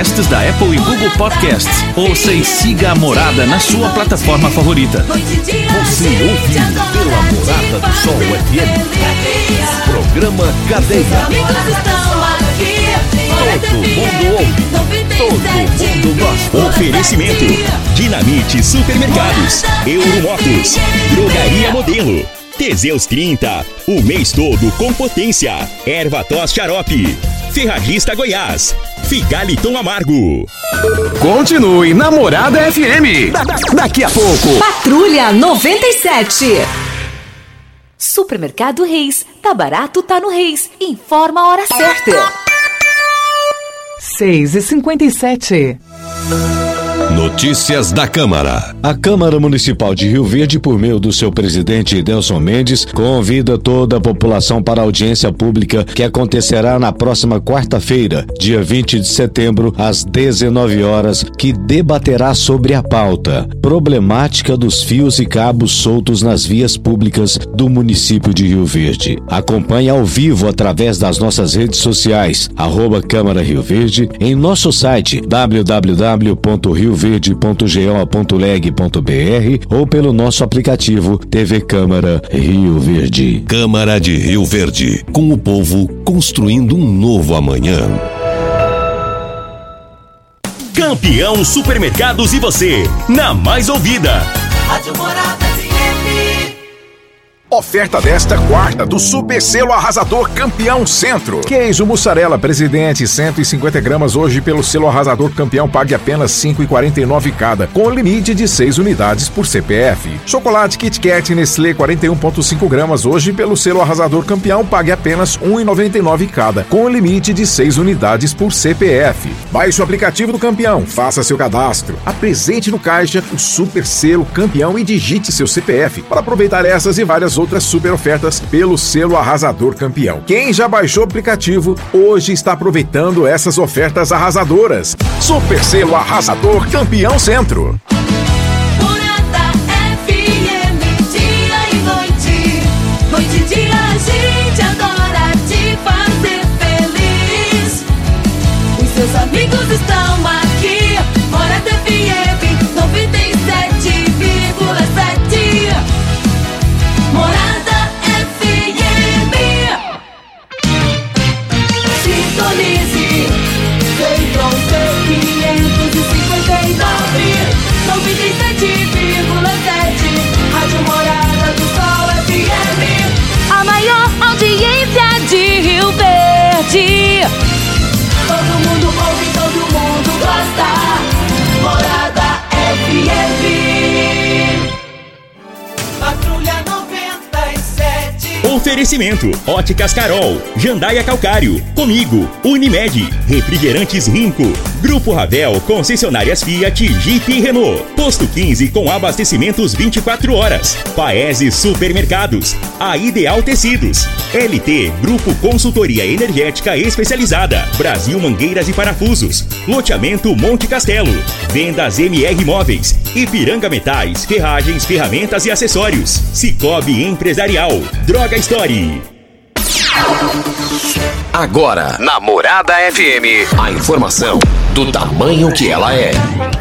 podcasts da Apple e Google Podcasts. Ouça e siga a Morada na sua plataforma favorita. Você ouve pela Morada do Sol FM. Programa Cadeia. Todo mundo ouve. Todo mundo gosta. Oferecimento: Dinamite Supermercados, Euromotos, Drogaria Modelo, Teseus 30, o mês todo com potência. Erva tos xarope, Ferragista Goiás, Figaliton Amargo. Continue Namorada FM. Da- da- daqui a pouco. Patrulha 97. Supermercado Reis. Tá barato, tá no Reis. Informa a hora certa. 6 e 57 Notícias da Câmara. A Câmara Municipal de Rio Verde, por meio do seu presidente Delson Mendes, convida toda a população para a audiência pública que acontecerá na próxima quarta-feira, dia 20 de setembro, às 19 horas, que debaterá sobre a pauta problemática dos fios e cabos soltos nas vias públicas do município de Rio Verde. Acompanhe ao vivo através das nossas redes sociais, arroba Câmara Rio Verde, em nosso site www.rioverde.go.leg.br ou pelo nosso aplicativo TV Câmara Rio Verde. Câmara de Rio Verde. Com o povo construindo um novo amanhã. Campeão Supermercados e você, na mais ouvida. Rádio Morada. Oferta desta quarta do Super Selo Arrasador Campeão Centro. Queijo mussarela presidente 150 gramas hoje pelo selo Arrasador Campeão pague apenas 5,49 cada, com limite de 6 unidades por CPF. Chocolate Kit Kat Nestlé 41,5 gramas hoje pelo selo Arrasador Campeão pague apenas 1,99 cada, com limite de 6 unidades por CPF. Baixe o aplicativo do Campeão, faça seu cadastro, apresente no caixa o Super Selo Campeão e digite seu CPF para aproveitar essas e várias outras super ofertas pelo selo Arrasador Campeão. Quem já baixou o aplicativo hoje está aproveitando essas ofertas arrasadoras. Super Selo Arrasador Campeão Centro. Amigos estão aqui. Morada FM 97,7. Verde. Oferecimento: Óticas Carol, Jandaia Calcário, Comigo, Unimed, Refrigerantes Rinco, Grupo Ravel, Concessionárias Fiat, Jeep e Renault, Posto 15 com abastecimentos 24 horas, Paese Supermercados, A Ideal Tecidos, LT Grupo Consultoria Energética Especializada, Brasil Mangueiras e Parafusos, Loteamento Monte Castelo, Vendas MR Móveis, Ipiranga Metais, Ferragens, Ferramentas e Acessórios, Cicobi Empresarial, Droga Story. Agora, na Morada FM, a informação do tamanho que ela é.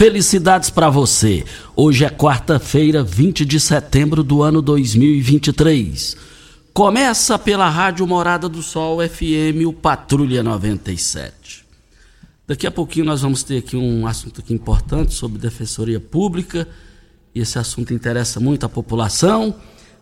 Felicidades para você. Hoje é quarta-feira, 20 de setembro do ano 2023. Começa pela Rádio Morada do Sol FM, o Patrulha 97. Daqui a pouquinho nós vamos ter aqui um assunto aqui importante sobre defensoria pública. E esse assunto interessa muito a população.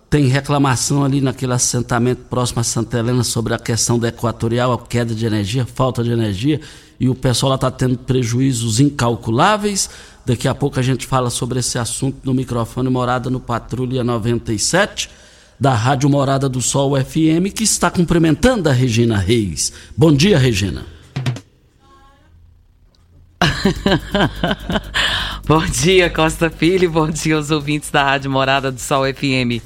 Tem reclamação ali naquele assentamento próximo a Santa Helena sobre a questão da equatorial, a queda de energia, falta de energia, e o pessoal está tendo prejuízos incalculáveis. Daqui a pouco a gente fala sobre esse assunto no microfone Morada no Patrulha 97, da Rádio Morada do Sol FM, que está cumprimentando a Regina Reis. Bom dia, Regina. Bom dia, Costa Filho. Bom dia aos ouvintes da Rádio Morada do Sol FM.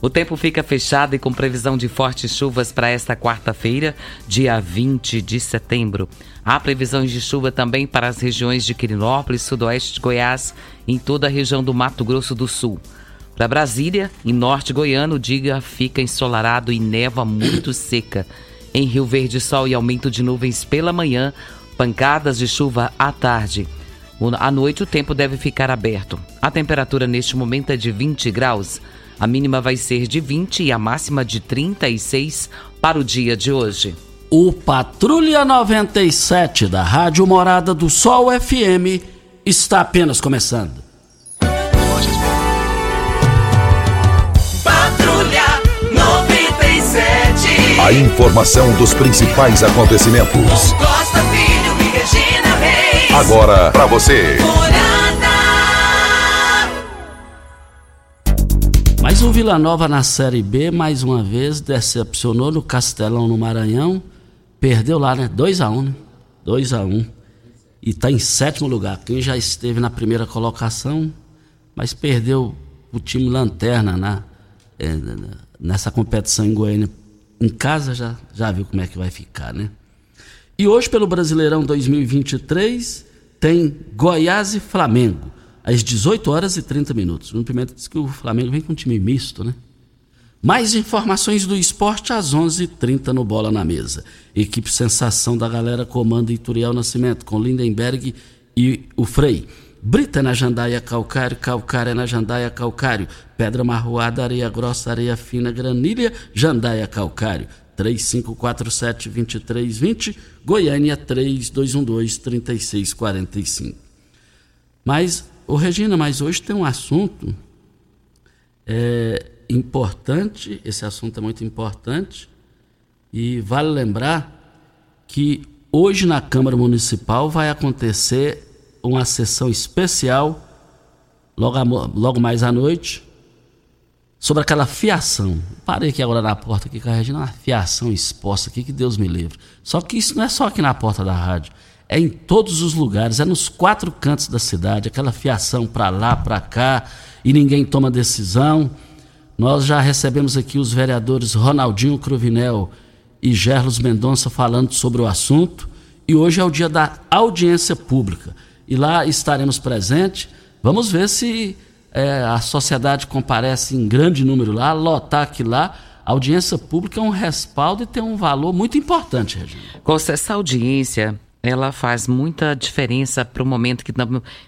O tempo fica fechado e com previsão de fortes chuvas para esta quarta-feira, dia 20 de setembro. Há previsões de chuva também para as regiões de Quirinópolis, sudoeste de Goiás e em toda a região do Mato Grosso do Sul. Para Brasília, em norte goiano, o dia fica ensolarado e neva muito seca. Em Rio Verde, sol e aumento de nuvens pela manhã, pancadas de chuva à tarde. À noite, o tempo deve ficar aberto. A temperatura neste momento é de 20 graus. A mínima vai ser de 20 e a máxima de 36 para o dia de hoje. O Patrulha 97 da Rádio Morada do Sol FM está apenas começando. Patrulha 97. A informação dos principais acontecimentos. Costa Filho e Regina Reis. Agora para você. Mas o Vila Nova na Série B, mais uma vez, decepcionou no Castelão, no Maranhão. Perdeu lá, né? 2x1, né? 2x1. E está em sétimo lugar. Quem já esteve na primeira colocação, mas perdeu o time lanterna na, é, nessa competição em Goiânia. Em casa já, já viu como é que vai ficar, né? E hoje, pelo Brasileirão 2023, tem Goiás e Flamengo às 18 horas e 30 minutos. O Pimenta disse que o Flamengo vem com um time misto, né? Mais informações do esporte às 11:30 h 30 no Bola na Mesa. Equipe Sensação da Galera comanda Ituriel Nascimento com Lindenberg e o Frei. Brita na jandaia calcário, calcária na jandaia calcário, pedra marroada, areia grossa, areia fina, granilha, jandaia calcário. 3547-2320, Goiânia 3212-3645. Mas Ô Regina, mas hoje tem um assunto é, importante, esse assunto é muito importante, e vale lembrar que hoje na Câmara Municipal vai acontecer uma sessão especial, logo, logo mais à noite, sobre aquela fiação. Parei aqui agora na porta aqui com a Regina, uma fiação exposta aqui, que Deus me livre. Só que isso não é só aqui na porta da rádio é em todos os lugares, é nos quatro cantos da cidade, aquela fiação para lá, para cá, e ninguém toma decisão. Nós já recebemos aqui os vereadores Ronaldinho Cruvinel e Gerlos Mendonça falando sobre o assunto, e hoje é o dia da audiência pública. E lá estaremos presentes. Vamos ver se é, a sociedade comparece em grande número lá, lotar aqui lá. A audiência pública é um respaldo e tem um valor muito importante, Regina. Com essa audiência, ela faz muita diferença para o momento que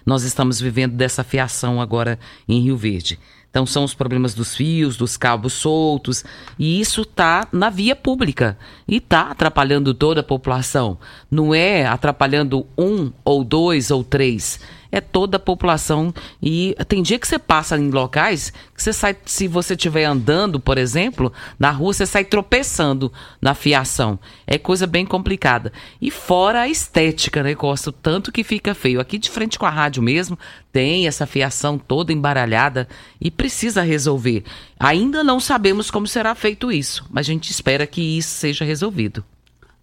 nós estamos vivendo dessa fiação agora em Rio Verde. Então são os problemas dos fios, dos cabos soltos, e isso está na via pública e está atrapalhando toda a população. Não é atrapalhando um ou dois ou três é toda a população. E tem dia que você passa em locais que você sai, se você estiver andando, por exemplo, na rua, você sai tropeçando na fiação. É coisa bem complicada. E fora a estética, né, Costa? Tanto que fica feio. Aqui de frente com a rádio mesmo, tem essa fiação toda embaralhada e precisa resolver. Ainda não sabemos como será feito isso, mas a gente espera que isso seja resolvido.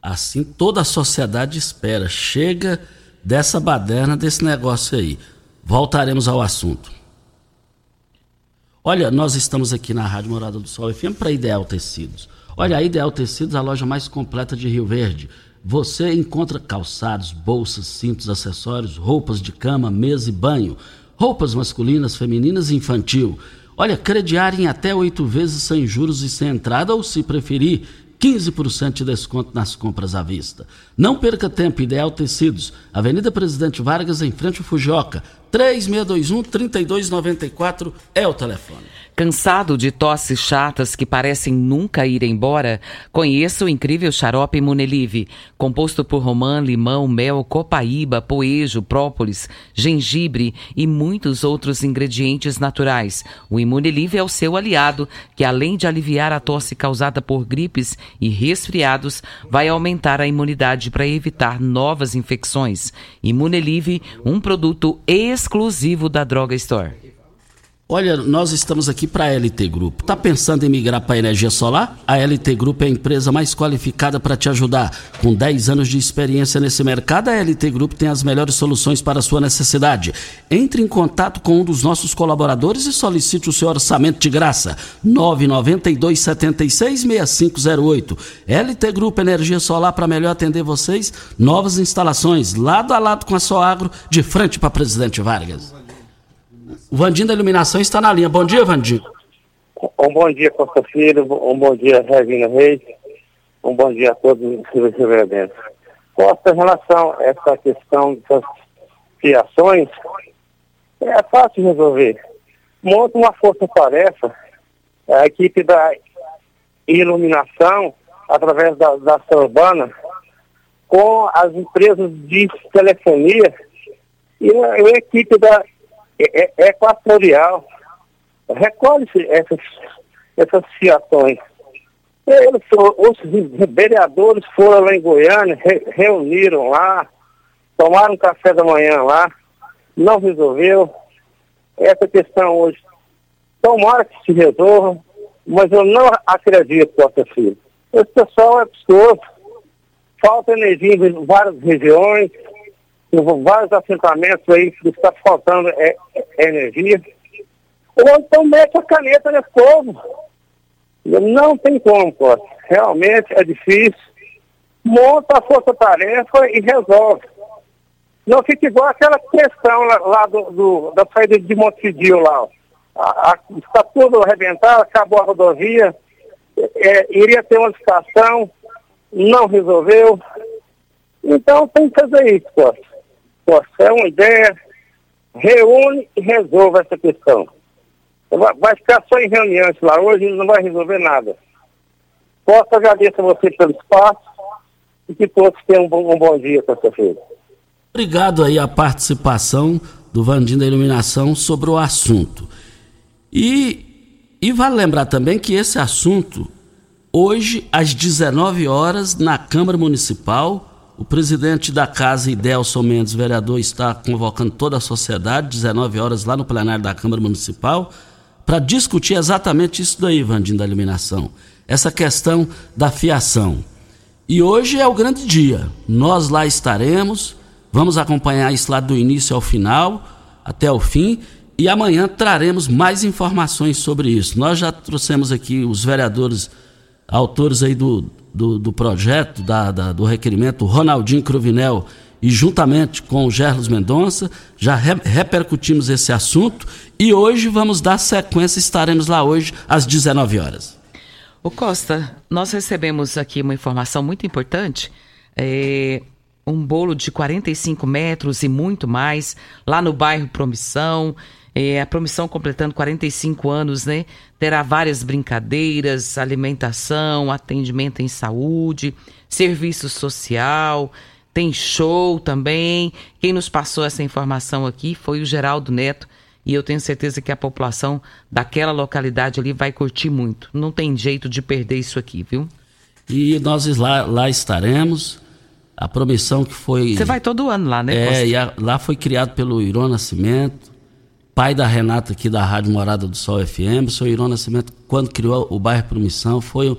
Assim toda a sociedade espera. Chega dessa baderna, desse negócio aí. Voltaremos ao assunto. Olha, nós estamos aqui na Rádio Morada do Sol FM para Ideal Tecidos. Olha, a Ideal Tecidos é a loja mais completa de Rio Verde. Você encontra calçados, bolsas, cintos, acessórios, roupas de cama, mesa e banho, roupas masculinas, femininas e infantil. Olha, crediar em até oito vezes sem juros e sem entrada, ou se preferir, 15% de desconto nas compras à vista. Não perca tempo, Ideal Tecidos, Avenida Presidente Vargas, em frente ao Fujoca. 3621-3294 é o telefone. Cansado de tosses chatas que parecem nunca ir embora? Conheça o incrível xarope Imunelive, composto por romã, limão, mel, copaíba, poejo, própolis, gengibre e muitos outros ingredientes naturais. O Imunelive é o seu aliado, que além de aliviar a tosse causada por gripes e resfriados, vai aumentar a imunidade para evitar novas infecções. Imunelive, um produto exclusivo da Droga Store. Olha, nós estamos aqui para a LT Grupo. Tá pensando em migrar para energia solar? A LT Grupo é a empresa mais qualificada para te ajudar. Com 10 anos de experiência nesse mercado, a LT Grupo tem as melhores soluções para a sua necessidade. Entre em contato com um dos nossos colaboradores e solicite o seu orçamento de graça. 992 76 6508. LT Grupo Energia Solar para melhor atender vocês. Novas instalações, lado a lado com a Soagro, de frente para Presidente Vargas. O Vandinho da Iluminação está na linha. Bom dia, Vandinho. Um bom dia, Costa Filho. Um bom dia, Regina Reis. Um bom dia a todos os reverentes. Costa, em relação a essa questão das fiações, é fácil resolver. Monta uma força-tarefa, a equipe da iluminação, através da, da ação urbana, com as empresas de telefonia e a, a equipe da é, é, é equatorial. Recolhe-se essas, essas fiações. Eles, os vereadores foram lá em Goiânia, re, reuniram lá, tomaram café da manhã lá, não resolveu. Essa questão hoje, tomara que se resolva, mas eu não acredito, Costa Filho. Esse pessoal é pessoa, falta energia em várias regiões, vários assentamentos aí que está faltando é, é energia. Ou então mete a caneta nesse povo. Não tem como, Costa. Realmente é difícil. Monta a força-tarefa e resolve. Não fica igual aquela questão lá, lá do, do, da saída de Montevideo lá. Está tudo arrebentado, acabou a rodovia, é, iria ter uma estação, não resolveu. Então tem que fazer isso, Costa é uma ideia, reúne e resolve essa questão. Vai, vai ficar só em reuniões lá hoje e não vai resolver nada. Posso agradecer a você pelo espaço e que todos tenham um bom, um bom dia, terça-feira. Obrigado aí a participação do Vandinho da Iluminação sobre o assunto. E, e vale lembrar também que esse assunto, hoje, às 19 horas, na Câmara Municipal, o presidente da casa, Idelson Mendes, vereador, está convocando toda a sociedade, 19 horas, lá no plenário da Câmara Municipal, para discutir exatamente isso daí, Vandinho, da iluminação. Essa questão da fiação. E hoje é o grande dia. Nós lá estaremos, vamos acompanhar isso lá do início ao final, até o fim, e amanhã traremos mais informações sobre isso. Nós já trouxemos aqui os vereadores, autores aí do, do, do projeto, da, da, do requerimento, Ronaldinho Cruvinel, e juntamente com o Gerlos Mendonça, já re, repercutimos esse assunto e hoje vamos dar sequência, estaremos lá hoje às 19 horas. O Costa, nós recebemos aqui uma informação muito importante. É, um bolo de 45 metros e muito mais, lá no bairro Promissão. É, a Promissão completando 45 anos, né? Terá várias brincadeiras, alimentação, atendimento em saúde, serviço social, tem show também. Quem nos passou essa informação aqui foi o Geraldo Neto. E eu tenho certeza que a população daquela localidade ali vai curtir muito. Não tem jeito de perder isso aqui, viu? E nós lá, lá estaremos. A promissão que foi. Você vai todo ano lá, né? É, e a, lá foi criado pelo Irô Nascimento pai da Renata aqui da Rádio Morada do Sol FM, o senhor Irão Nascimento, quando criou o bairro Promissão, foi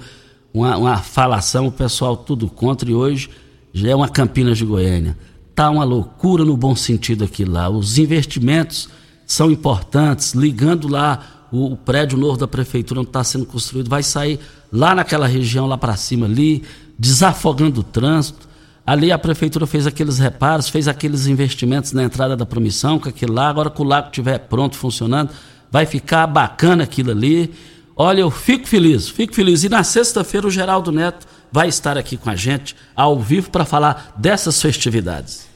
uma, uma falação, o pessoal tudo contra, e hoje já é uma Campinas de Goiânia. Tá uma loucura no bom sentido aqui lá. Os investimentos são importantes, ligando lá o, o prédio novo da prefeitura onde está sendo construído, vai sair lá naquela região, lá para cima ali, desafogando o trânsito. Ali a prefeitura fez aqueles reparos, fez aqueles investimentos na entrada da promissão, com aquilo lá. Agora que o lago estiver pronto, funcionando, vai ficar bacana aquilo ali. Olha, eu fico feliz, fico feliz. E na sexta-feira o Geraldo Neto vai estar aqui com a gente, ao vivo, para falar dessas festividades.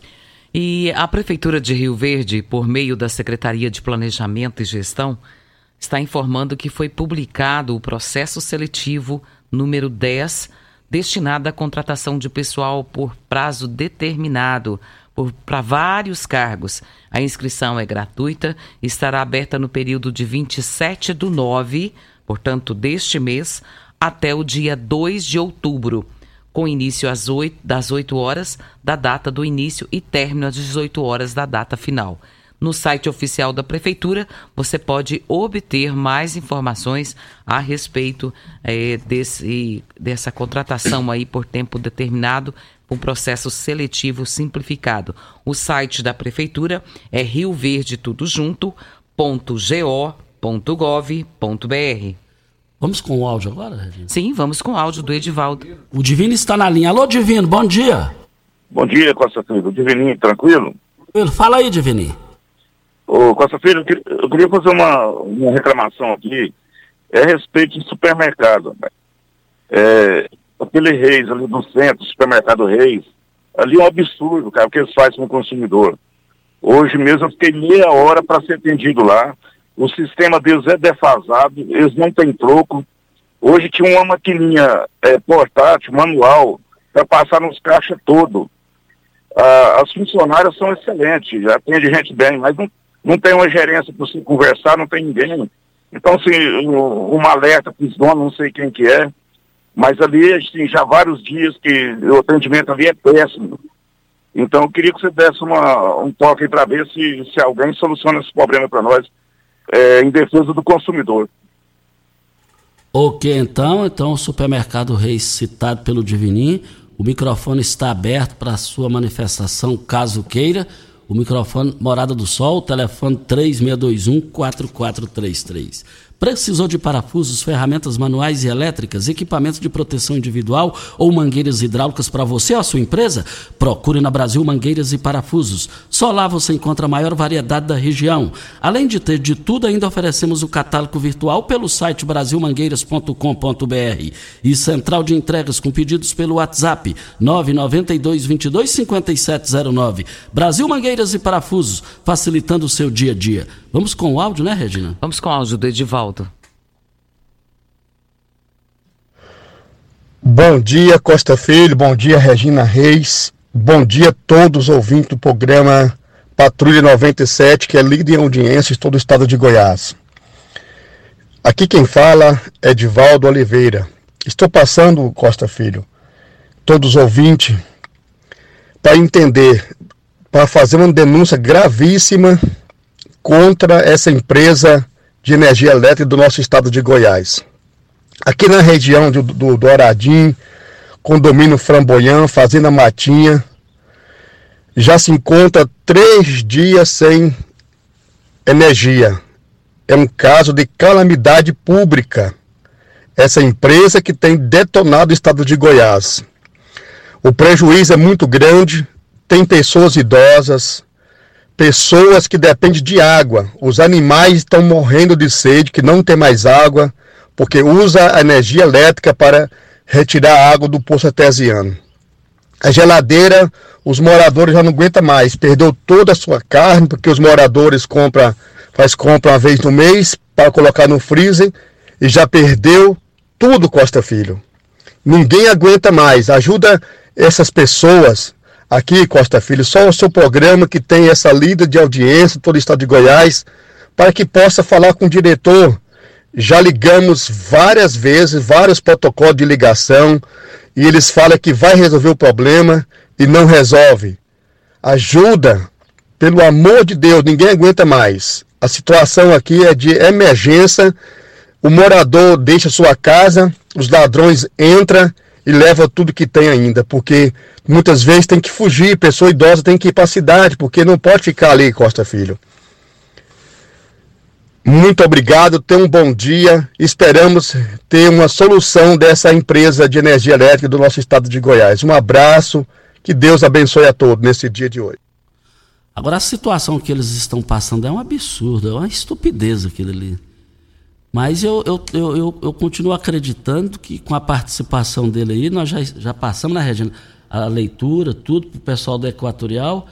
E a Prefeitura de Rio Verde, por meio da Secretaria de Planejamento e Gestão, está informando que foi publicado o processo seletivo número 10 destinada à contratação de pessoal por prazo determinado para vários cargos. A inscrição é gratuita e estará aberta no período de 27 do 9, portanto, deste mês, até o dia 2 de outubro, com início às 8, das 8 horas da data do início e término às 18 horas da data final. No site oficial da Prefeitura você pode obter mais informações a respeito é, desse, dessa contratação aí por tempo determinado, um processo seletivo simplificado. O site da Prefeitura é rioverdetudojunto.go.gov.br. Vamos com o áudio agora, Regina? Sim, vamos com o áudio do Edivaldo. O Divino está na linha. Alô, Divino, bom dia. Bom dia, Costa Filho. Divininho, tranquilo? Fala aí, Divininho. Ô, Costa Filho, eu queria fazer uma, uma reclamação aqui. É a respeito de supermercado. É, aquele Reis ali no centro, supermercado Reis, ali é um absurdo, cara, o que eles fazem com o consumidor. Hoje mesmo eu fiquei meia hora para ser atendido lá. O sistema deles é defasado, eles não têm troco. Hoje tinha uma maquininha é, portátil, manual, para passar nos caixas todo. Ah, as funcionárias são excelentes, atende gente bem, mas não, não tem uma gerência para você conversar, não tem ninguém. Então, assim, uma alerta para os donos, não sei quem que é, mas ali, assim, já vários dias que o atendimento ali é péssimo. Então, eu queria que você desse uma, um toque para ver se, se alguém soluciona esse problema para nós, é, em defesa do consumidor. Ok, então, então o supermercado Reis citado pelo Divininho, o microfone está aberto para sua manifestação, caso queira. O microfone Morada do Sol, telefone 3621 4433. Precisou de parafusos, ferramentas manuais e elétricas, equipamentos de proteção individual ou mangueiras hidráulicas para você ou a sua empresa? Procure na Brasil Mangueiras e Parafusos. Só lá você encontra a maior variedade da região. Além de ter de tudo, ainda oferecemos o catálogo virtual pelo site brasilmangueiras.com.br e central de entregas com pedidos pelo WhatsApp 992 22 5709. Brasil Mangueiras e Parafusos, facilitando o seu dia a dia. Vamos com o áudio, né, Regina? Vamos com o áudio do Edivaldo. Bom dia, Costa Filho. Bom dia, Regina Reis. Bom dia a todos os ouvintes do programa Patrulha 97, que é líder em audiência em todo o estado de Goiás. Aqui quem fala é Edivaldo Oliveira. Estou passando, Costa Filho, todos os ouvintes, para entender, para fazer uma denúncia gravíssima contra essa empresa de energia elétrica do nosso estado de Goiás. Aqui na região do, do Douradinho, condomínio Framboyã, Fazenda Matinha, já se encontra três dias sem energia. É um caso de calamidade pública. Essa empresa que tem detonado o estado de Goiás. O prejuízo é muito grande, tem pessoas idosas, pessoas que dependem de água. Os animais estão morrendo de sede, que não tem mais água, porque usa a energia elétrica para retirar a água do poço artesiano. A geladeira, os moradores já não aguentam mais, perdeu toda a sua carne, porque os moradores compram, faz compra uma vez no mês para colocar no freezer e já perdeu tudo, Costa Filho. Ninguém aguenta mais. Ajuda essas pessoas aqui, Costa Filho, só o seu programa que tem essa lida de audiência, todo o estado de Goiás, para que possa falar com o diretor. Já ligamos várias vezes, vários protocolos de ligação, e eles falam que vai resolver o problema e não resolve. Ajuda, pelo amor de Deus, ninguém aguenta mais. A situação aqui é de emergência. O morador deixa sua casa, os ladrões entram e leva tudo que tem ainda, porque muitas vezes tem que fugir, pessoa idosa tem que ir para a cidade, porque não pode ficar ali, Costa Filho. Muito obrigado, tenha um bom dia. Esperamos ter uma solução dessa empresa de energia elétrica do nosso estado de Goiás. Um abraço, que Deus abençoe a todos nesse dia de hoje. Agora, a situação que eles estão passando é um absurdo, é uma estupidez aquilo ali. Mas eu, eu, eu, eu, continuo acreditando que com a participação dele aí, nós já, já passamos na Regina a leitura, tudo para o pessoal do Equatorial.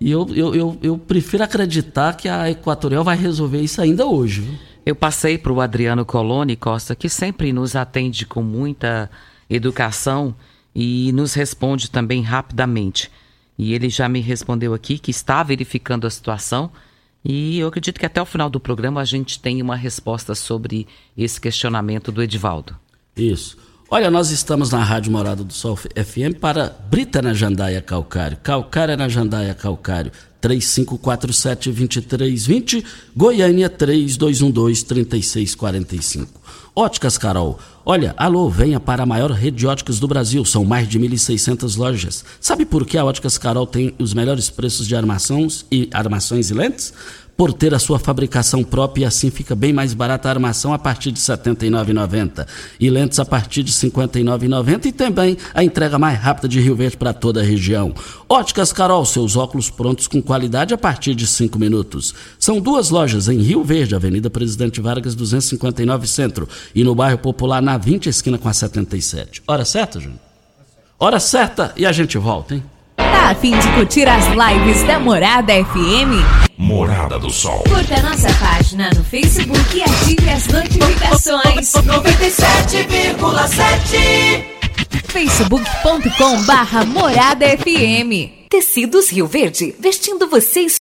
E eu, eu, eu, eu, prefiro acreditar que a Equatorial vai resolver isso ainda hoje. Viu? Eu passei para o Adriano Coloni Costa, que sempre nos atende com muita educação e nos responde também rapidamente. E ele já me respondeu aqui que está verificando a situação e eu acredito que até o final do programa a gente tem uma resposta sobre esse questionamento do Edivaldo. Isso. Olha, nós estamos na Rádio Morada do Sol FM para Brita na Jandaia Calcário, Calcária na Jandaia Calcário, 3547-2320, Goiânia 3212-3645. Óticas Carol. Olha, alô, venha para a maior rede de óticas do Brasil. São mais de 1.600 lojas. Sabe por que a Óticas Carol tem os melhores preços de armações e armações e lentes? Por ter a sua fabricação própria e assim fica bem mais barata a armação a partir de R$ 79,90 e lentes a partir de R$ 59,90 e também a entrega mais rápida de Rio Verde para toda a região. Óticas Carol, seus óculos prontos com qualidade a partir de 5 minutos. São duas lojas em Rio Verde, Avenida Presidente Vargas 259 Centro e no bairro Popular na 20 esquina com a 77. Hora certa, Júnior? Hora certa e a gente volta, hein? Tá a fim de curtir as lives da Morada FM? Morada do Sol. Curta nossa página no Facebook e ative as notificações. 97,7 facebook.com barra Morada FM. Tecidos Rio Verde, vestindo vocês.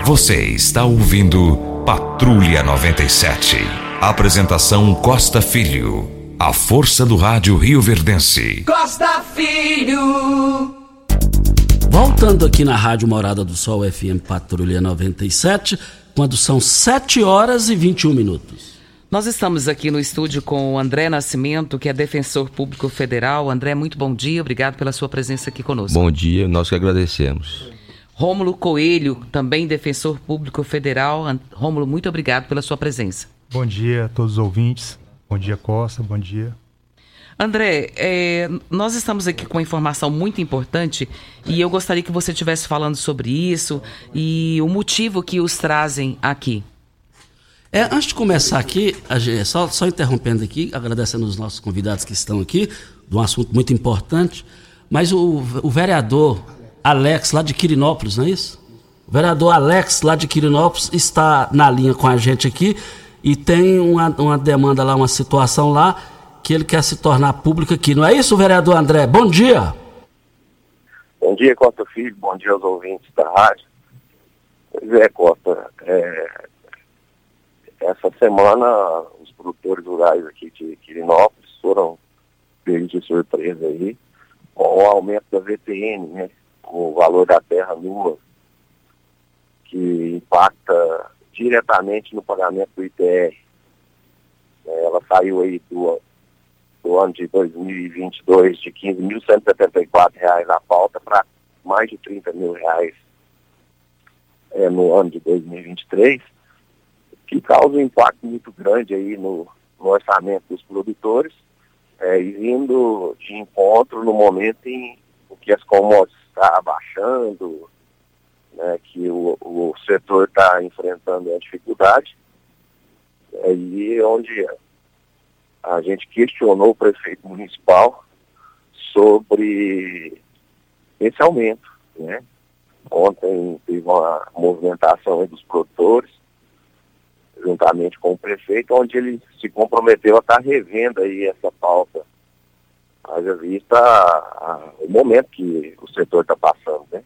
Você está ouvindo Patrulha 97. Apresentação Costa Filho. A força do rádio Rio Verdense. Costa Filho. Voltando aqui na Rádio Morada do Sol FM Patrulha 97, quando são 7 horas e 21 minutos. Nós estamos aqui no estúdio com o André Nascimento, que é defensor público federal. André, muito bom dia, obrigado pela sua presença aqui conosco. Bom dia, nós que agradecemos. Rômulo Coelho, também defensor público federal. Rômulo, muito obrigado pela sua presença. Bom dia a todos os ouvintes. Bom dia, Costa. Bom dia. André, é, nós estamos aqui com uma informação muito importante e eu gostaria que você estivesse falando sobre isso e o motivo que os trazem aqui. É, antes de começar aqui, só, só interrompendo aqui, agradecendo os nossos convidados que estão aqui, de um assunto muito importante, mas o, o vereador Alex, lá de Quirinópolis, não é isso? O vereador Alex, lá de Quirinópolis, está na linha com a gente aqui e tem uma, uma demanda lá, uma situação lá, que ele quer se tornar pública aqui. Não é isso, vereador André? Bom dia. Bom dia, Costa Filho. Bom dia aos ouvintes da rádio. Pois é, Costa. É... Essa semana, os produtores rurais aqui de Quirinópolis foram pegos de surpresa aí com o aumento da VTN, né? O valor da terra nua, que impacta diretamente no pagamento do ITR. É, ela saiu aí do, do ano de 2022 de R$ 15.174 a pauta para mais de 30 mil reais é, no ano de 2023, que causa um impacto muito grande aí no, no orçamento dos produtores, é, e vindo de encontro no momento em que as commodities está abaixando, né, que o, o setor está enfrentando a dificuldade, aí é onde a gente questionou o prefeito municipal sobre esse aumento. Né? Ontem teve uma movimentação dos produtores, juntamente com o prefeito, onde ele se comprometeu a estar tá revendo aí essa pauta haja vista a, a, o momento que o setor está passando, né?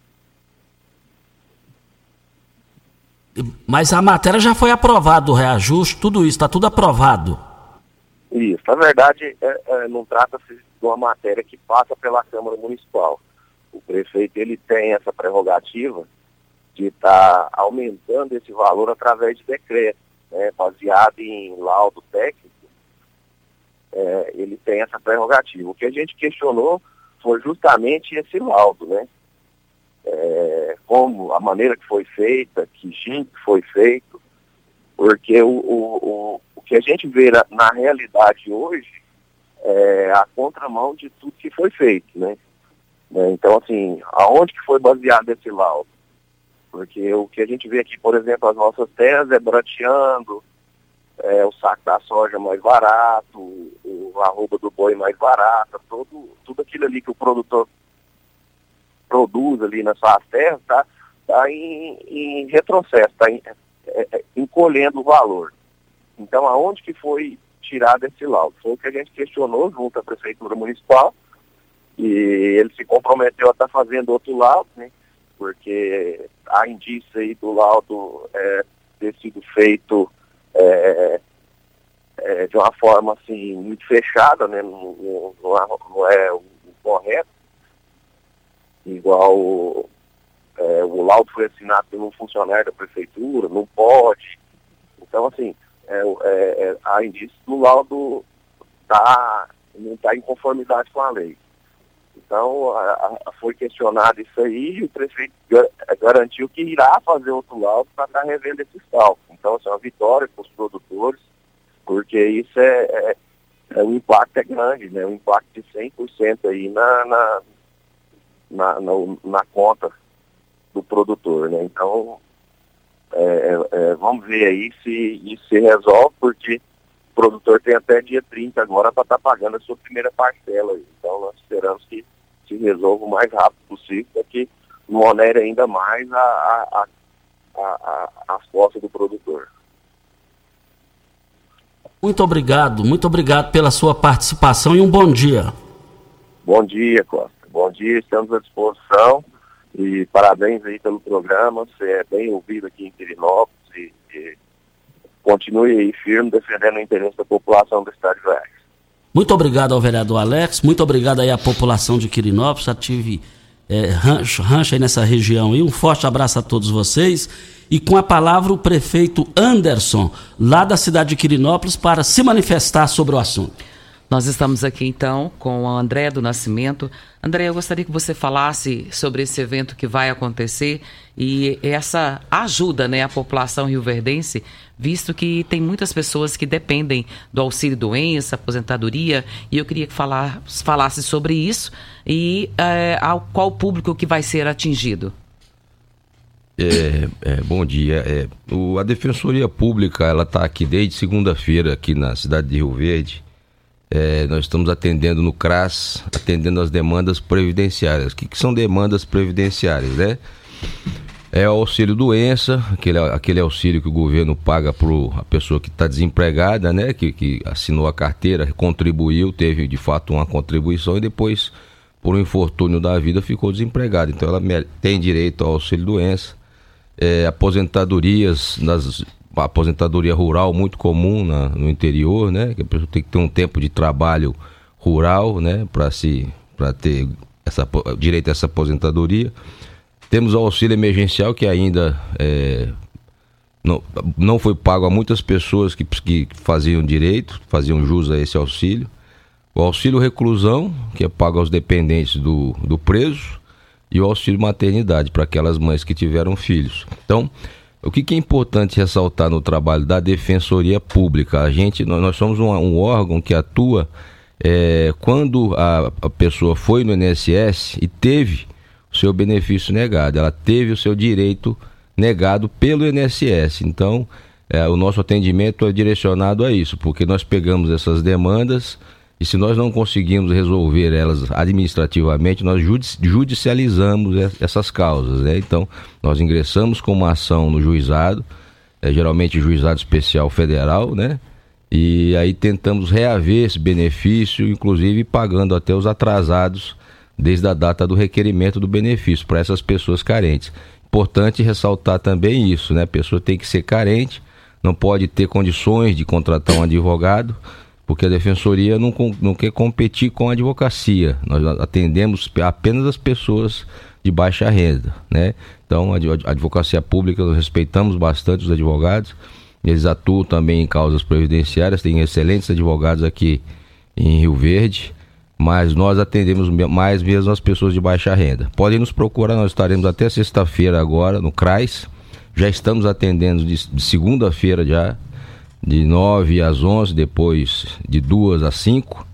Mas a matéria já foi aprovada, o reajuste, tudo isso, está tudo aprovado. Isso, na verdade, é, é, não trata-se de uma matéria que passa pela Câmara Municipal. O prefeito ele tem essa prerrogativa de estar tá aumentando esse valor através de decreto, né, baseado em laudo técnico é, ele tem essa prerrogativa. O que a gente questionou foi justamente esse laudo, né? É, como a maneira que foi feita, que jeito foi feito, porque o, o, o, o que a gente vê na, na, realidade hoje é a contramão de tudo que foi feito, né? É, então, assim, aonde que foi baseado esse laudo? Porque o que a gente vê aqui, por exemplo, as nossas terras é brateando, é, o saco da soja mais barato, o, a roupa do boi mais barata, todo, tudo aquilo ali que o produtor produz ali nas suas terras está tá em, em retrocesso, está é, é, encolhendo o valor. Então, aonde que foi tirado esse laudo? Foi o que a gente questionou junto à Prefeitura Municipal, e ele se comprometeu a estar tá fazendo outro laudo, né? porque há indícios aí do laudo é, ter sido feito é, é, de uma forma assim muito fechada, né? não, não, não é, o, correto, igual é, o laudo foi assinado pelo funcionário da prefeitura, não pode. Então, assim, é, é, é há indícios do laudo tá, não está em conformidade com a lei. Então, a, a, foi questionado isso aí e o prefeito garantiu que irá fazer outro laudo para estar tá revendo esse saldo. Então, isso é uma vitória para os produtores, porque isso é, é, é, o impacto é grande, né? O impacto de 100% aí na, na, na, na, na conta do produtor, né? Então, é, é, é, vamos ver aí se isso se resolve, porque o produtor tem até dia 30 agora para estar tá pagando a sua primeira parcela. Então, nós esperamos que se resolva o mais rápido possível, para que não onere ainda mais a, a, a, a, as costas do produtor. Muito obrigado, muito obrigado pela sua participação e um bom dia. Bom dia, Costa. Bom dia, estamos à disposição e parabéns aí pelo programa. Você é bem ouvido aqui em Pirinópolis e, e continue aí firme defendendo o interesse da população do Estado de Goiás. Muito obrigado ao vereador Alex, muito obrigado aí à população de Quirinópolis, já tive é, rancho, rancho aí nessa região aí. Um forte abraço a todos vocês. E com a palavra o prefeito Anderson, lá da cidade de Quirinópolis, para se manifestar sobre o assunto. Nós estamos aqui então com o André do Nascimento. André, eu gostaria que você falasse sobre esse evento que vai acontecer e essa ajuda né, à população rioverdense, visto que tem muitas pessoas que dependem do auxílio doença, aposentadoria, e eu queria que falar, falasse sobre isso e é, ao, qual público que vai ser atingido. É, é, bom dia. É, o, a Defensoria Pública ela está aqui desde segunda-feira aqui na cidade de Rio Verde é, nós estamos atendendo no CRAS, atendendo as demandas previdenciárias. O que, que são demandas previdenciárias, né? É o auxílio doença, aquele, aquele auxílio que o governo paga para a pessoa que está desempregada, né? Que, que assinou a carteira, contribuiu, teve de fato uma contribuição e depois, por um infortúnio da vida, ficou desempregada. Então ela tem direito ao auxílio doença. É, aposentadorias nas aposentadoria rural muito comum na, no interior, né? Que a pessoa tem que ter um tempo de trabalho rural, né? Para se para ter essa direito a essa aposentadoria. Temos o auxílio emergencial que ainda é, não, não foi pago a muitas pessoas que, que faziam direito, faziam jus a esse auxílio. O auxílio reclusão, que é pago aos dependentes do, do preso, e o auxílio maternidade para aquelas mães que tiveram filhos. Então, o que, que, é importante ressaltar no trabalho da Defensoria Pública? A gente, nós, nós somos um, um, órgão que atua é, quando a, a, pessoa foi no INSS e teve o seu benefício negado, ela teve o seu direito negado pelo INSS. Então, é, o nosso atendimento é direcionado a isso, porque nós pegamos essas demandas e se nós não conseguimos resolver elas administrativamente, nós judicializamos essas causas. Né? Então, nós ingressamos com uma ação no juizado, é, geralmente juizado especial federal, né? E aí tentamos reaver esse benefício, inclusive pagando até os atrasados desde a data do requerimento do benefício para essas pessoas carentes. Importante ressaltar também isso, né? A pessoa tem que ser carente, não pode ter condições de contratar um advogado porque a defensoria não, não quer competir com a advocacia. Nós atendemos apenas as pessoas de baixa renda, né? Então, a advocacia pública, nós respeitamos bastante os advogados, eles atuam também em causas previdenciárias, tem excelentes advogados aqui em Rio Verde, mas nós atendemos mais mesmo as pessoas de baixa renda. Podem nos procurar, nós estaremos até sexta-feira agora no CRAS, já estamos atendendo de, segunda-feira já, de 9 às 11, depois de 2 às 5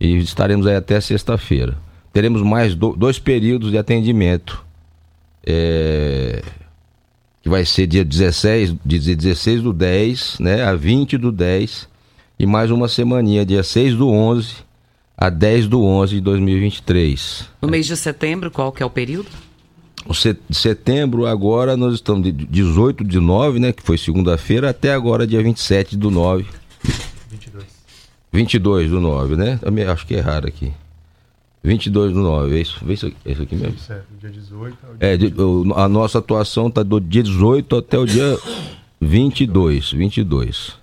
e estaremos aí até sexta-feira. Teremos mais do, dois períodos de atendimento. É, que vai ser dia 16, dia 16 do 10, né, a 20 do 10, e mais uma semaninha, dia 6 do 11 a 10 do 11 de 2023. No mês de setembro, qual que é o período? O setembro, agora nós estamos de 18 de 9, né, que foi segunda-feira, até agora dia 27 do 9. 22. 22 do 9, né? Também acho que é errado aqui. 22 do 9, é isso, é isso, é isso aqui mesmo? Certo, dia 18 é, dia é, a nossa atuação está do dia 18 até o dia 22, 22.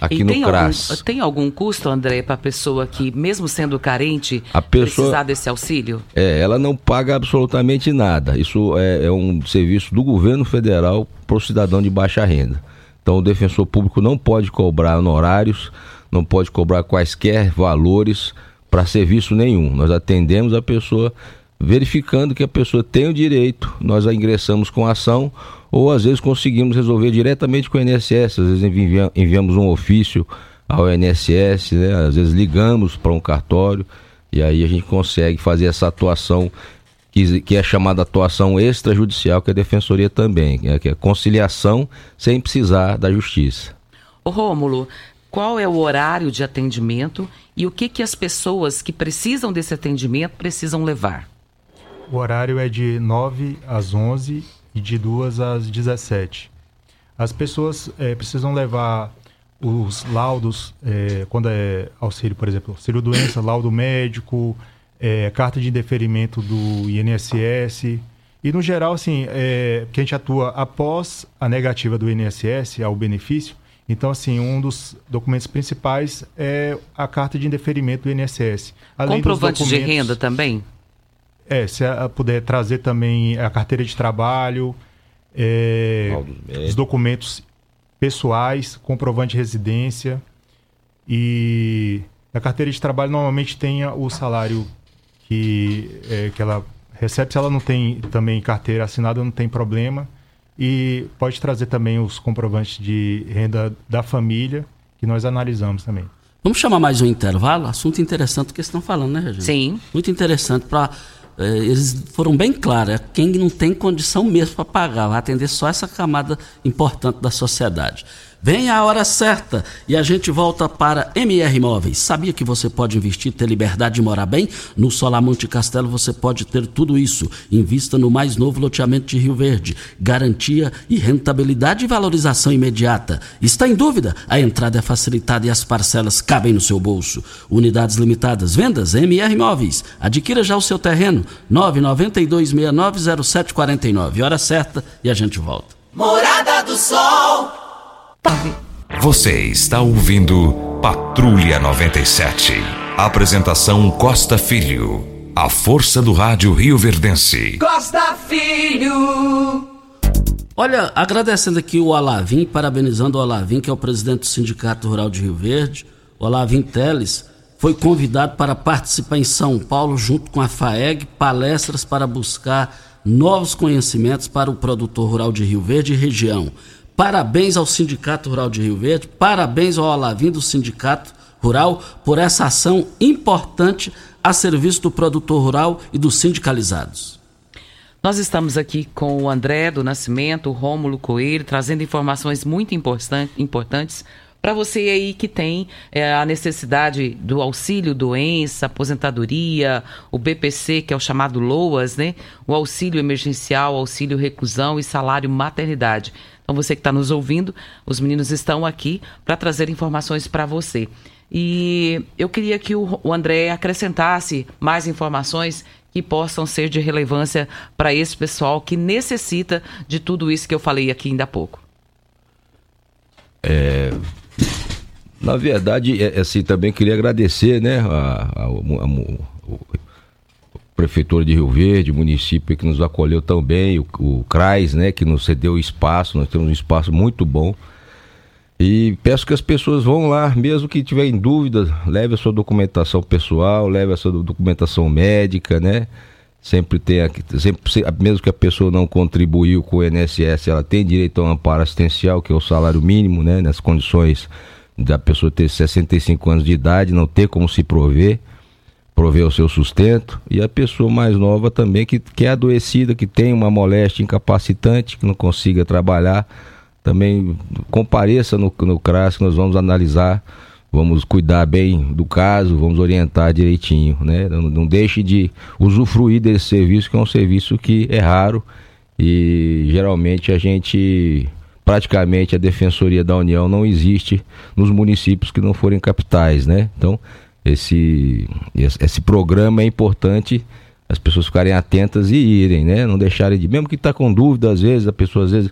Aqui e no tem CRAS. Algum, tem algum custo, André, para a pessoa que, mesmo sendo carente, a pessoa, precisar desse auxílio? É, ela não paga absolutamente nada. Isso é, é um serviço do governo federal para o cidadão de baixa renda. Então o defensor público não pode cobrar honorários, não pode cobrar quaisquer valores para serviço nenhum. Nós atendemos a pessoa verificando que a pessoa tem o direito, nós a ingressamos com ação ou às vezes conseguimos resolver diretamente com o INSS, às vezes enviamos um ofício ao INSS, né? às vezes ligamos para um cartório e aí a gente consegue fazer essa atuação que, que é chamada atuação extrajudicial, que é a defensoria também, que é, é conciliação sem precisar da justiça. Ô Rômulo, qual é o horário de atendimento e o que, que as pessoas que precisam desse atendimento precisam levar? O horário é de 9 às 11 e de 2 às 17. As pessoas é, precisam levar os laudos, é, quando é auxílio, por exemplo, auxílio doença, laudo médico, é, carta de indeferimento do INSS. E, no geral, assim, é, que a gente atua após a negativa do INSS ao benefício, então, assim, um dos documentos principais é a carta de indeferimento do INSS. Além Comprovante de renda também? É, se a, puder trazer também a carteira de trabalho, é, os documentos pessoais, comprovante de residência e a carteira de trabalho normalmente tem o salário que, é, que ela recebe. Se ela não tem também carteira assinada, não tem problema. E pode trazer também os comprovantes de renda da família, que nós analisamos também. Vamos chamar mais um intervalo? Assunto interessante que estão falando, né, Regina? Sim. Muito interessante para eles foram bem claros, é quem não tem condição mesmo para pagar, vai atender só essa camada importante da sociedade. Vem a hora certa e a gente volta para MR Imóveis. Sabia que você pode investir, ter liberdade de morar bem? No Solar Monte Castelo você pode ter tudo isso. Invista no mais novo loteamento de Rio Verde. Garantia e rentabilidade e valorização imediata. Está em dúvida? A entrada é facilitada e as parcelas cabem no seu bolso. Unidades limitadas. Vendas MR Imóveis. Adquira já o seu terreno. 992690749. Hora certa e a gente volta. Morada do Sol. Você está ouvindo Patrulha 97. Apresentação Costa Filho. A força do rádio Rio Verdense. Costa Filho. Olha, agradecendo aqui o Alavim, parabenizando o Alavim, que é o presidente do Sindicato Rural de Rio Verde. O Alavim Teles foi convidado para participar em São Paulo, junto com a FAEG, palestras para buscar novos conhecimentos para o produtor rural de Rio Verde e região. Parabéns ao Sindicato Rural de Rio Verde, parabéns ao Alavim do Sindicato Rural por essa ação importante a serviço do produtor rural e dos sindicalizados. Nós estamos aqui com o André do Nascimento, o Rômulo Coelho, trazendo informações muito importantes para você aí que tem é, a necessidade do auxílio doença, aposentadoria, o BPC, que é o chamado LOAS, né? O auxílio emergencial, auxílio reclusão e salário maternidade. Então, você que está nos ouvindo, os meninos estão aqui para trazer informações para você. E eu queria que o, André acrescentasse mais informações que possam ser de relevância para esse pessoal que necessita de tudo isso que eu falei aqui ainda há pouco. É, na verdade, é, assim, também queria agradecer, né, a, a, a Prefeitura de Rio Verde, município que nos acolheu tão bem, o, o CRAS, né, que nos cedeu espaço, nós temos um espaço muito bom. E peço que as pessoas vão lá, mesmo que tiver em dúvida, leve a sua documentação pessoal, leve a sua documentação médica, né? Sempre tem aqui, sempre, mesmo que a pessoa não contribuiu com o INSS, ela tem direito a um amparo assistencial, que é o salário mínimo, né? Nas condições da pessoa ter 65 anos de idade, não ter como se prover prover o seu sustento, e a pessoa mais nova também que, que é adoecida, que tem uma moléstia incapacitante, que não consiga trabalhar, também compareça no, no CRAS que nós vamos analisar, vamos cuidar bem do caso, vamos orientar direitinho, né? Não, não deixe de usufruir desse serviço, que é um serviço que é raro e geralmente a gente praticamente a Defensoria da União não existe nos municípios que não forem capitais, né? Então, esse, esse programa é importante as pessoas ficarem atentas e irem, né? Não deixarem de. Mesmo que está com dúvida, às vezes, a pessoa às vezes.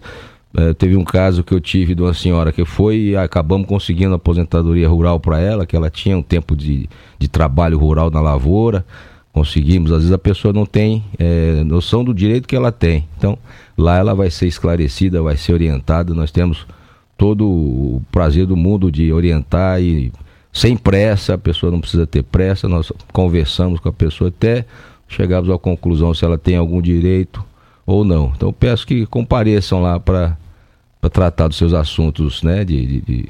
É, teve um caso que eu tive de uma senhora que foi e acabamos conseguindo aposentadoria rural para ela, que ela tinha um tempo de, de trabalho rural na lavoura. Conseguimos, às vezes a pessoa não tem é, noção do direito que ela tem. Então, lá ela vai ser esclarecida, vai ser orientada. Nós temos todo o prazer do mundo de orientar e sem pressa, a pessoa não precisa ter pressa, nós conversamos com a pessoa até chegarmos à conclusão se ela tem algum direito ou não. Então peço que compareçam lá para tratar dos seus assuntos né, de, de,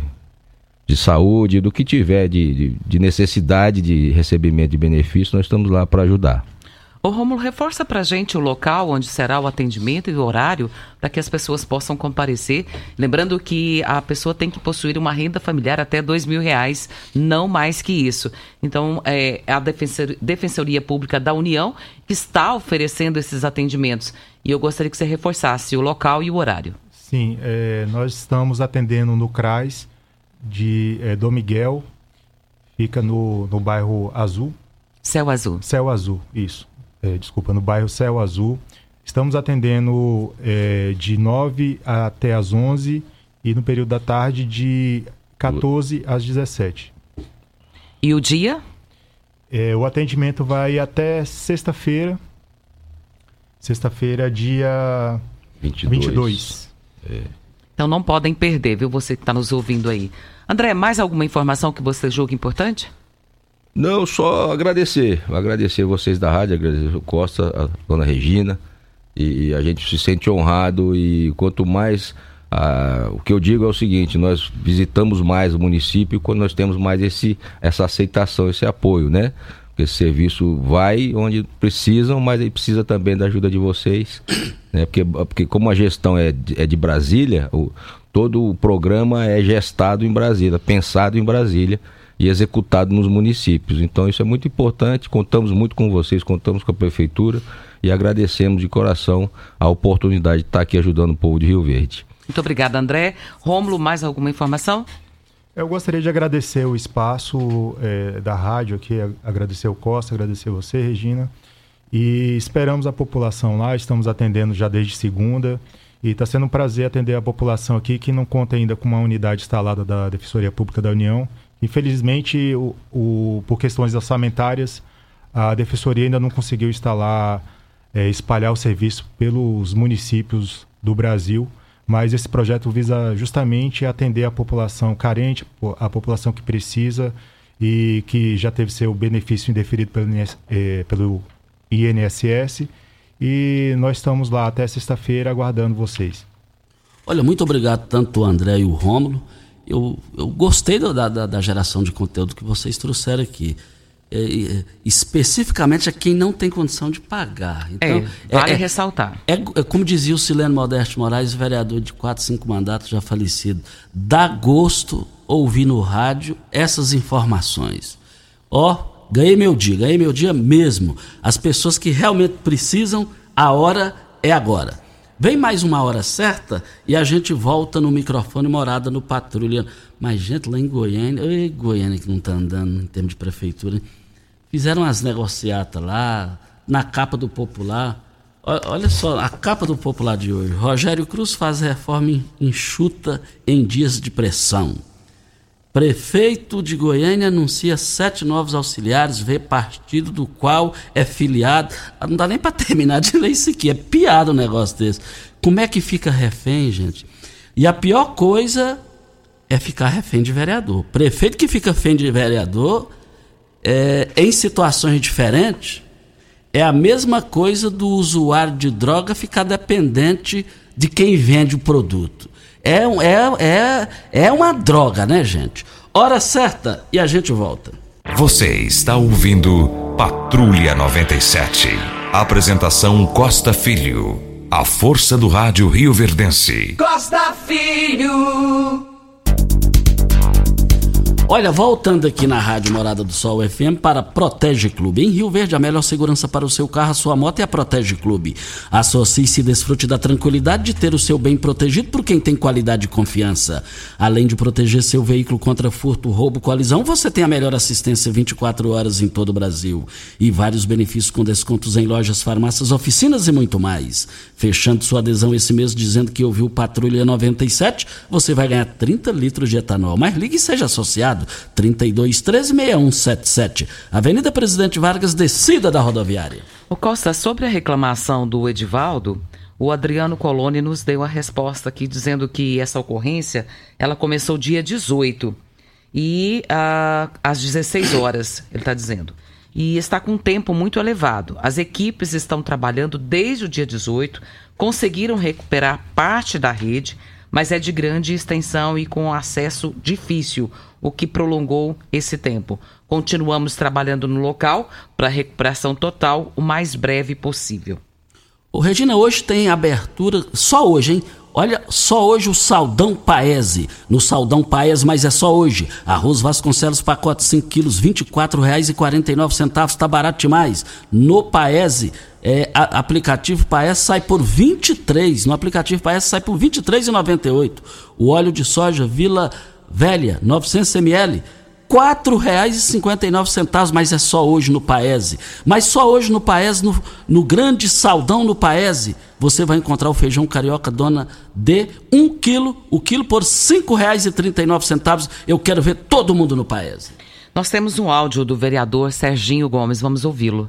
de saúde, do que tiver de, de, de necessidade de recebimento de benefício, nós estamos lá para ajudar. Ô Romulo, reforça para gente o local onde será o atendimento e o horário para que as pessoas possam comparecer. Lembrando que a pessoa tem que possuir uma renda familiar até dois mil reais, não mais que isso. Então, é a Defensoria Pública da União que está oferecendo esses atendimentos. E eu gostaria que você reforçasse o local e o horário. Sim, é, nós estamos atendendo no CRAS de é, Dom Miguel, fica no, no bairro Azul. Céu Azul. Céu Azul, isso é, desculpa, no bairro Céu Azul. Estamos atendendo é, de 9 até as 11 e no período da tarde de 14 às 17. E o dia? É, o atendimento vai até sexta-feira. Sexta-feira, dia 22. 22. É. Então não podem perder, viu? Você que está nos ouvindo aí. André, mais alguma informação que você julga importante? Não, só agradecer. Agradecer vocês da rádio, agradecer o Costa, a dona Regina. E a gente se sente honrado e quanto mais. Ah, o que eu digo é o seguinte, nós visitamos mais o município quando nós temos mais esse, essa aceitação, esse apoio, né? Porque esse serviço vai onde precisam, mas ele precisa também da ajuda de vocês, né? Porque, porque como a gestão é de, é de Brasília, o, todo o programa é gestado em Brasília, pensado em Brasília e executado nos municípios. Então isso é muito importante, contamos muito com vocês, contamos com a prefeitura e agradecemos de coração a oportunidade de estar aqui ajudando o povo de Rio Verde. Muito obrigada, André. Rômulo, mais alguma informação? Eu gostaria de agradecer o espaço é, da rádio aqui, agradecer o Costa, agradecer você, Regina. E esperamos a população lá, estamos atendendo já desde segunda. E está sendo um prazer atender a população aqui que não conta ainda com uma unidade instalada da Defensoria Pública da União. Infelizmente, o, o, por questões orçamentárias, a Defensoria ainda não conseguiu instalar, é, espalhar o serviço pelos municípios do Brasil, mas esse projeto visa justamente atender a população carente, a população que precisa e que já teve seu benefício indeferido pelo, é, pelo INSS. E nós estamos lá até sexta-feira aguardando vocês. Olha, muito obrigado tanto o André e o Rômulo eu, eu gostei da, da, da, geração de conteúdo que vocês trouxeram aqui. É, é, especificamente a quem não tem condição de pagar. Então, é, vale é, é ressaltar. É, é, como dizia o Sileno Modesto Moraes, vereador de 4, 5 mandatos, já falecido. Dá gosto ouvir no rádio essas informações. Ó, oh, ganhei meu dia, ganhei meu dia mesmo. As pessoas que realmente precisam, a hora é agora. Vem mais uma hora certa e a gente volta no microfone morada no patrulha. Mas, gente, lá em Goiânia, Goiânia que não está andando em termos de prefeitura, fizeram as negociatas lá, na capa do Popular. Olha só, a capa do Popular de hoje. Rogério Cruz faz reforma enxuta em dias de pressão. Prefeito de Goiânia anuncia sete novos auxiliares, vê partido do qual é filiado. Ah, não dá nem para terminar de ler isso aqui, é piada um negócio desse. Como é que fica refém, gente? E a pior coisa é ficar refém de vereador. Prefeito que fica refém de vereador, é, em situações diferentes, é a mesma coisa do usuário de droga ficar dependente de quem vende o produto. É, é, é, é uma droga, né, gente? Hora certa e a gente volta. Você está ouvindo Patrulha 97. Apresentação Costa Filho. A força do rádio Rio Verdense. Costa Filho. Olha, voltando aqui na Rádio Morada do Sol FM para Protege Clube. Em Rio Verde, a melhor segurança para o seu carro, a sua moto é a Protege Clube. Associe-se e desfrute da tranquilidade de ter o seu bem protegido por quem tem qualidade e confiança. Além de proteger seu veículo contra furto, roubo, colisão, você tem a melhor assistência 24 horas em todo o Brasil. E vários benefícios com descontos em lojas, farmácias, oficinas e muito mais. Fechando sua adesão esse mês dizendo que ouviu Patrulha 97, você vai ganhar 30 litros de etanol. Mas ligue e seja associado. 32 136177. Avenida Presidente Vargas, descida da rodoviária. O Costa, sobre a reclamação do Edivaldo, o Adriano Coloni nos deu a resposta aqui dizendo que essa ocorrência ela começou dia 18 e ah, às 16 horas, ele está dizendo. E está com um tempo muito elevado. As equipes estão trabalhando desde o dia 18, conseguiram recuperar parte da rede, mas é de grande extensão e com acesso difícil, o que prolongou esse tempo. Continuamos trabalhando no local para recuperação total o mais breve possível. O Regina, hoje tem abertura, só hoje, hein? Olha, só hoje o Saldão Paese. No Saldão Paese, mas é só hoje. Arroz Vasconcelos, pacote 5 quilos, R$ 24,49. Tá barato demais. No Paese, é, a, aplicativo Paese sai por 23. No aplicativo Paese sai por R$ 23,98. O óleo de soja Vila Velha, 900 ml, R$ 4,59, mas é só hoje no Paese. Mas só hoje no Paese, no, no grande saldão no Paese, você vai encontrar o feijão carioca Dona D, 1 um quilo, o quilo por R$ 5,39. Eu quero ver todo mundo no Paese. Nós temos um áudio do vereador Serginho Gomes, vamos ouvi-lo.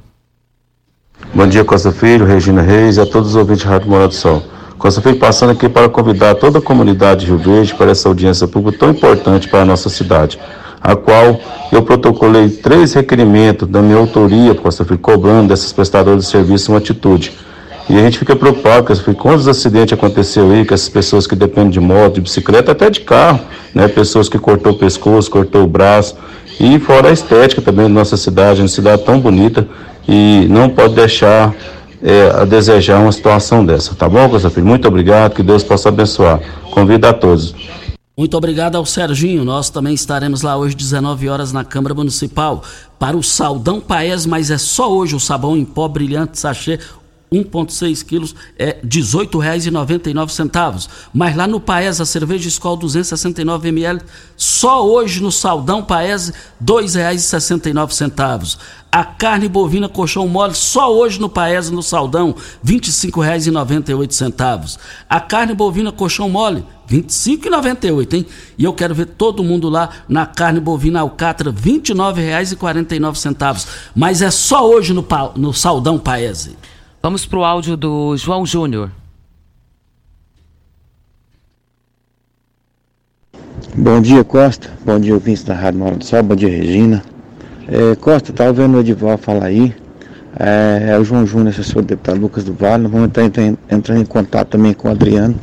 Bom dia, Costa Filho, Regina Reis e a todos os ouvintes da Rádio Morado do Sol. Filho passando aqui para convidar toda a comunidade de Rio Verde para essa audiência pública tão importante para a nossa cidade, a qual eu protocolei três requerimentos da minha autoria, Costa Filho, cobrando desses prestadores de serviço uma atitude. E a gente fica preocupado, Filho, quantos acidentes aconteceu aí com essas pessoas que dependem de moto, de bicicleta, até de carro, né? Pessoas que cortou o pescoço, cortou o braço, e fora a estética também da nossa cidade, uma cidade tão bonita, e não pode deixar é, a desejar uma situação dessa, tá bom, Costa Filho? Muito obrigado, que Deus possa abençoar. Convido a todos. Muito obrigado ao Serginho. Nós também estaremos lá hoje, 19 horas, na Câmara Municipal, para o Saldão Paes, mas é só hoje o sabão em pó brilhante sachê 1,6 quilos é R$ 18,99. Mas lá no Paes, a cerveja Skol 269 ml, só hoje no Saldão Paes, R$ 2,69. A carne bovina colchão mole, só hoje no Paes, no Saldão, R$ 25,98. A carne bovina colchão mole, R$ 25,98, hein? E eu quero ver todo mundo lá na carne bovina alcatra, R$ 29,49. Mas é só hoje no, no Saldão Paese. Vamos para o áudio do João Júnior. Bom dia, Costa. Bom dia, ouvintes da Rádio Mora do Sol. Bom dia, Regina. É, Costa, estava vendo o Edival falar aí. É, é, o João Júnior, assessor do deputado Lucas do Vale. Vamos entrar, entrar em contato também com o Adriano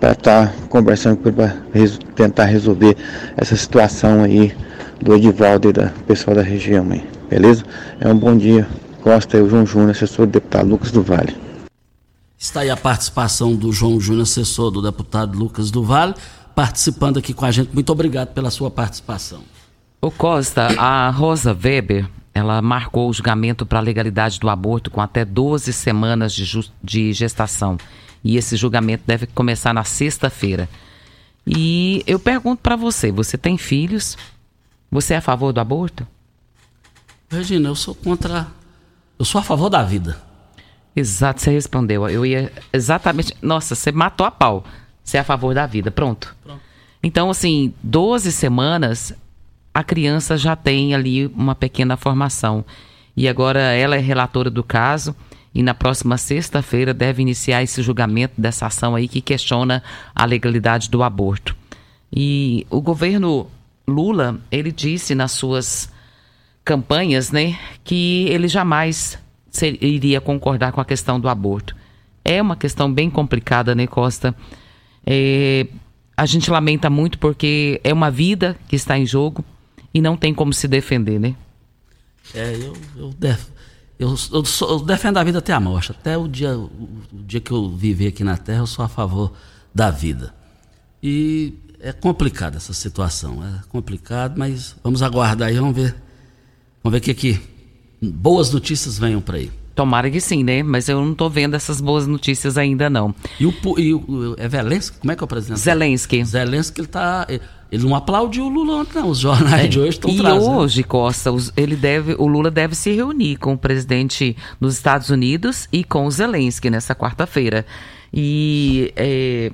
para estar tá conversando para res, tentar resolver essa situação aí do Edivaldo e do pessoal da região aí. Beleza? É um bom dia. Costa e o João Júnior, assessor do deputado Lucas do Vale. Está aí a participação do João Júnior, assessor do deputado Lucas do Vale, participando aqui com a gente. Muito obrigado pela sua participação. O Costa, a Rosa Weber, ela marcou o julgamento para a legalidade do aborto com até 12 semanas de, de gestação. E esse julgamento deve começar na sexta-feira. E eu pergunto para você: você tem filhos? Você é a favor do aborto? Regina, eu sou contra eu sou a favor da vida. Exato, você respondeu. Eu ia exatamente. Nossa, você matou a pau. Você é a favor da vida. Pronto. Pronto. Então, assim, 12 semanas, a criança já tem ali uma pequena formação. E agora ela é relatora do caso. E na próxima sexta-feira deve iniciar esse julgamento dessa ação aí que questiona a legalidade do aborto. E o governo Lula, ele disse nas suas campanhas, né, que ele jamais iria concordar com a questão do aborto. É uma questão bem complicada, né, Costa? É, a gente lamenta muito porque é uma vida que está em jogo e não tem como se defender, né? É, eu, eu, def, eu, eu, sou, eu, defendo a vida até a morte. Até o dia, o, o dia que eu viver aqui na Terra, eu sou a favor da vida. E é complicada essa situação. É complicado, mas vamos aguardar aí, vamos ver. Vamos ver o que, que boas notícias venham para aí. Tomara que sim, né? Mas eu não estou vendo essas boas notícias ainda, não. E o, e o é Zelensky? Como é que é o presidente? Zelensky. Zelensky, ele tá. Ele não aplaudiu o Lula ontem, não. Os jornais é. de hoje estão E trazendo. hoje, Costa, ele deve, o Lula deve se reunir com o presidente dos Estados Unidos e com o Zelensky nessa quarta-feira. E é,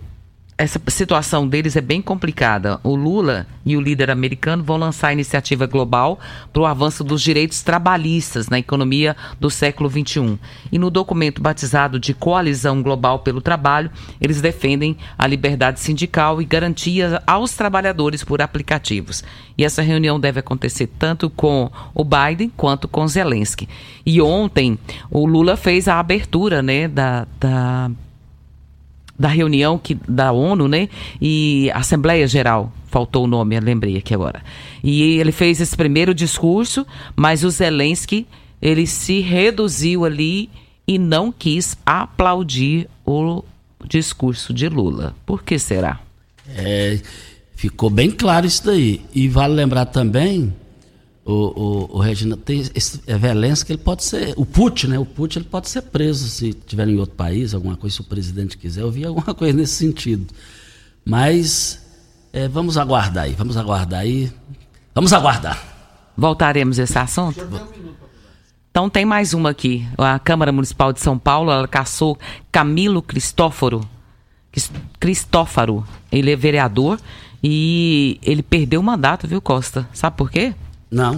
essa situação deles é bem complicada. O Lula e o líder americano vão lançar a iniciativa global para o avanço dos direitos trabalhistas na economia do século XXI. E no documento batizado de Coalizão Global pelo Trabalho, eles defendem a liberdade sindical e garantia aos trabalhadores por aplicativos. E essa reunião deve acontecer tanto com o Biden quanto com Zelensky. E ontem o Lula fez a abertura né, da, da da reunião que, da ONU, né? E Assembleia Geral, faltou o nome, lembrei aqui agora. E ele fez esse primeiro discurso, mas o Zelensky, ele se reduziu ali e não quis aplaudir o discurso de Lula. Por que será? É, ficou bem claro isso daí. E vale lembrar também o, o, o Regina tem esse é Velensky, ele pode ser o Putin, né? O Putin ele pode ser preso se tiver em outro país, alguma coisa se o presidente quiser. Eu vi alguma coisa nesse sentido. Mas é, vamos aguardar aí, vamos aguardar aí, vamos aguardar. Voltaremos a esse assunto. Então tem mais uma aqui. A Câmara Municipal de São Paulo ela caçou Camilo Cristóforo. Cristófaro. Ele é vereador e ele perdeu o mandato, viu, Costa? Sabe por quê? Não.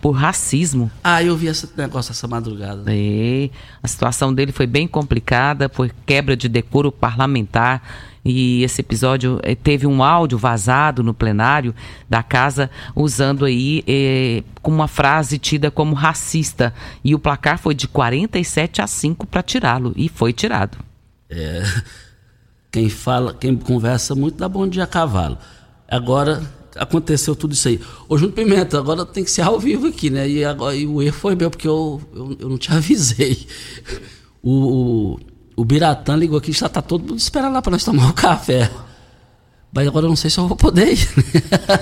Por racismo. Ah, eu vi esse negócio essa madrugada. É, a situação dele foi bem complicada, por quebra de decoro parlamentar. E esse episódio eh, teve um áudio vazado no plenário da casa, usando aí eh, com uma frase tida como racista. E o placar foi de 47 a 5 para tirá-lo. E foi tirado. É. Quem fala, quem conversa muito dá bom dia a cavalo. Agora, aconteceu tudo isso aí. Ô, Júnior Pimenta, agora tem que ser ao vivo aqui, né? E, agora, e o erro foi meu, porque eu, eu, eu não te avisei. O, o, o Biratã ligou aqui, já tá todo mundo esperando lá para nós tomar o um café. Mas agora eu não sei se eu vou poder ir.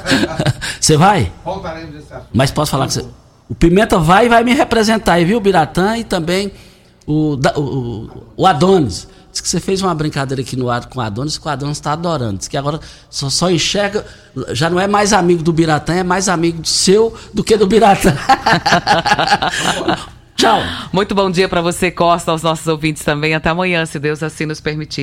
Você vai? Voltaremos assunto. Mas posso falar que você... O Pimenta vai e vai me representar aí, viu, Biratã e também o, o, o Adonis. Diz que você fez uma brincadeira aqui no ar com o Adonis, que o Adonis está adorando. Diz que agora só, só, enxerga, já não é mais amigo do Biratã, é mais amigo seu do que do Biratã. Tchau. Muito bom dia para você, Costa, aos nossos ouvintes também. Até amanhã, se Deus assim nos permitir.